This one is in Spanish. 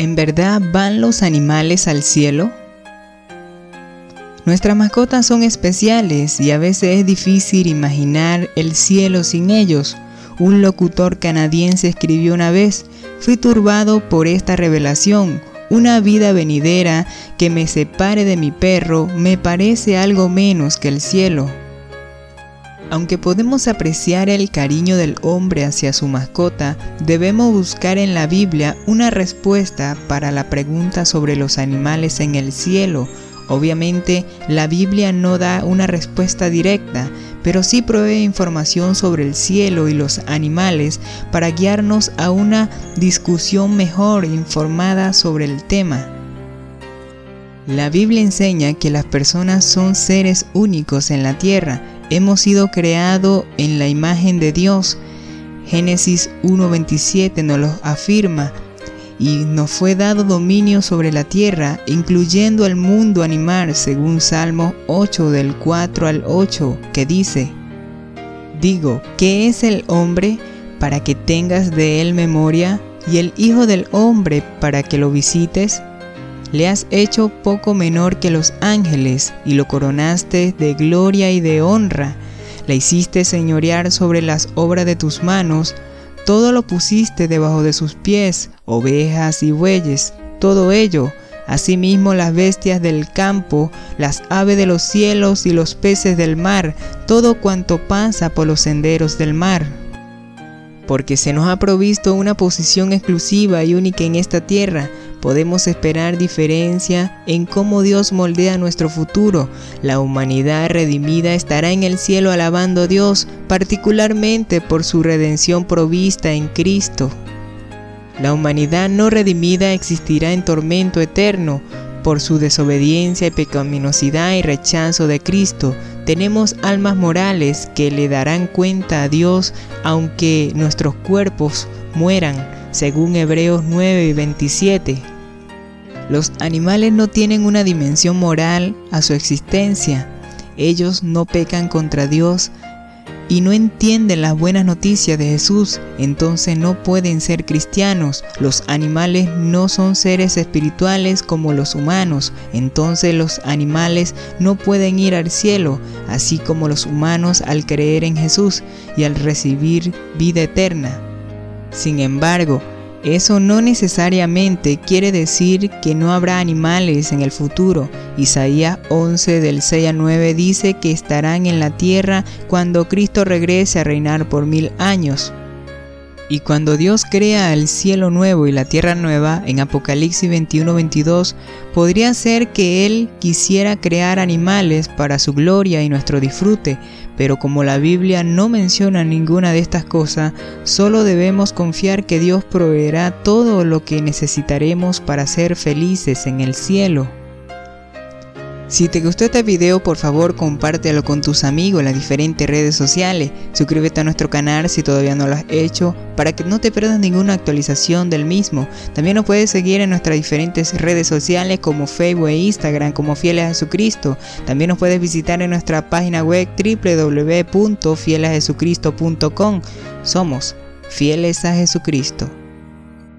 ¿En verdad van los animales al cielo? Nuestras mascotas son especiales y a veces es difícil imaginar el cielo sin ellos. Un locutor canadiense escribió una vez, fui turbado por esta revelación. Una vida venidera que me separe de mi perro me parece algo menos que el cielo. Aunque podemos apreciar el cariño del hombre hacia su mascota, debemos buscar en la Biblia una respuesta para la pregunta sobre los animales en el cielo. Obviamente, la Biblia no da una respuesta directa, pero sí provee información sobre el cielo y los animales para guiarnos a una discusión mejor informada sobre el tema. La Biblia enseña que las personas son seres únicos en la tierra hemos sido creados en la imagen de Dios. Génesis 1.27 nos lo afirma y nos fue dado dominio sobre la tierra, incluyendo el mundo animal, según Salmo 8 del 4 al 8, que dice, Digo, ¿qué es el hombre para que tengas de él memoria, y el Hijo del hombre para que lo visites? Le has hecho poco menor que los ángeles y lo coronaste de gloria y de honra. Le hiciste señorear sobre las obras de tus manos, todo lo pusiste debajo de sus pies, ovejas y bueyes, todo ello, asimismo las bestias del campo, las aves de los cielos y los peces del mar, todo cuanto pasa por los senderos del mar. Porque se nos ha provisto una posición exclusiva y única en esta tierra, podemos esperar diferencia en cómo Dios moldea nuestro futuro. La humanidad redimida estará en el cielo alabando a Dios, particularmente por su redención provista en Cristo. La humanidad no redimida existirá en tormento eterno, por su desobediencia y pecaminosidad y rechazo de Cristo, tenemos almas morales que le darán cuenta a Dios aunque nuestros cuerpos mueran, según Hebreos 9 y 27. Los animales no tienen una dimensión moral a su existencia. Ellos no pecan contra Dios, y no entienden las buenas noticias de Jesús, entonces no pueden ser cristianos. Los animales no son seres espirituales como los humanos, entonces los animales no pueden ir al cielo, así como los humanos al creer en Jesús y al recibir vida eterna. Sin embargo, eso no necesariamente quiere decir que no habrá animales en el futuro. Isaías 11 del 6 a 9 dice que estarán en la tierra cuando Cristo regrese a reinar por mil años. Y cuando Dios crea el cielo nuevo y la tierra nueva, en Apocalipsis 21-22, podría ser que Él quisiera crear animales para su gloria y nuestro disfrute, pero como la Biblia no menciona ninguna de estas cosas, solo debemos confiar que Dios proveerá todo lo que necesitaremos para ser felices en el cielo. Si te gustó este video, por favor compártelo con tus amigos en las diferentes redes sociales. Suscríbete a nuestro canal si todavía no lo has hecho, para que no te pierdas ninguna actualización del mismo. También nos puedes seguir en nuestras diferentes redes sociales como Facebook e Instagram como Fieles a Jesucristo. También nos puedes visitar en nuestra página web www.fielesajesucristo.com. Somos Fieles a Jesucristo.